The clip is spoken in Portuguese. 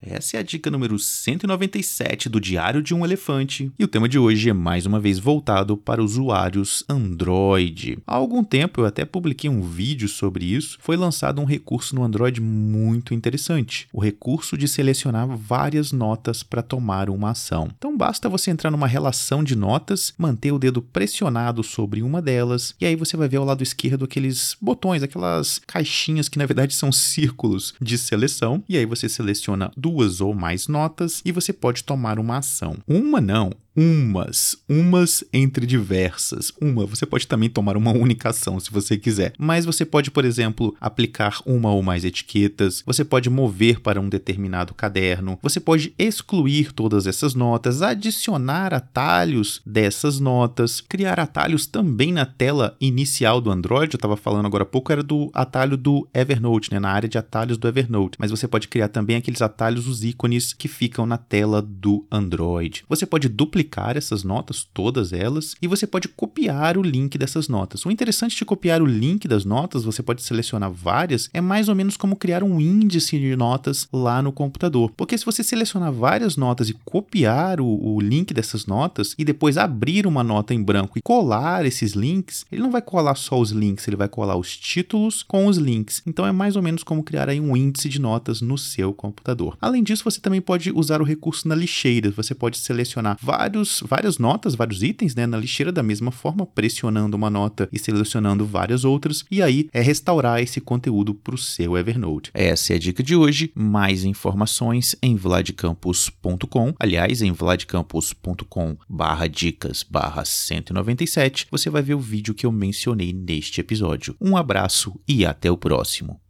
Essa é a dica número 197 do Diário de um Elefante, e o tema de hoje é mais uma vez voltado para usuários Android. Há algum tempo eu até publiquei um vídeo sobre isso. Foi lançado um recurso no Android muito interessante: o recurso de selecionar várias notas para tomar uma ação. Então basta você entrar numa relação de notas, manter o dedo pressionado sobre uma delas, e aí você vai ver ao lado esquerdo aqueles botões, aquelas caixinhas que na verdade são círculos de seleção, e aí você seleciona duas ou mais notas e você pode tomar uma ação. Uma não, umas, umas entre diversas. Uma, você pode também tomar uma única ação se você quiser, mas você pode, por exemplo, aplicar uma ou mais etiquetas, você pode mover para um determinado caderno, você pode excluir todas essas notas, adicionar atalhos dessas notas, criar atalhos também na tela inicial do Android. Eu estava falando agora há pouco, era do atalho do Evernote, né, na área de atalhos do Evernote, mas você pode criar também aqueles atalhos, os ícones que ficam na tela do Android. Você pode duplicar duplicar essas notas, todas elas, e você pode copiar o link dessas notas. O interessante de copiar o link das notas, você pode selecionar várias, é mais ou menos como criar um índice de notas lá no computador. Porque se você selecionar várias notas e copiar o, o link dessas notas e depois abrir uma nota em branco e colar esses links, ele não vai colar só os links, ele vai colar os títulos com os links. Então é mais ou menos como criar aí um índice de notas no seu computador. Além disso, você também pode usar o recurso na lixeira. Você pode selecionar vários vários, várias notas, vários itens né, na lixeira da mesma forma, pressionando uma nota e selecionando várias outras, e aí é restaurar esse conteúdo para o seu Evernote. Essa é a dica de hoje. Mais informações em vladcampus.com. Aliás, em vladcampus.com barra dicas barra 197, você vai ver o vídeo que eu mencionei neste episódio. Um abraço e até o próximo.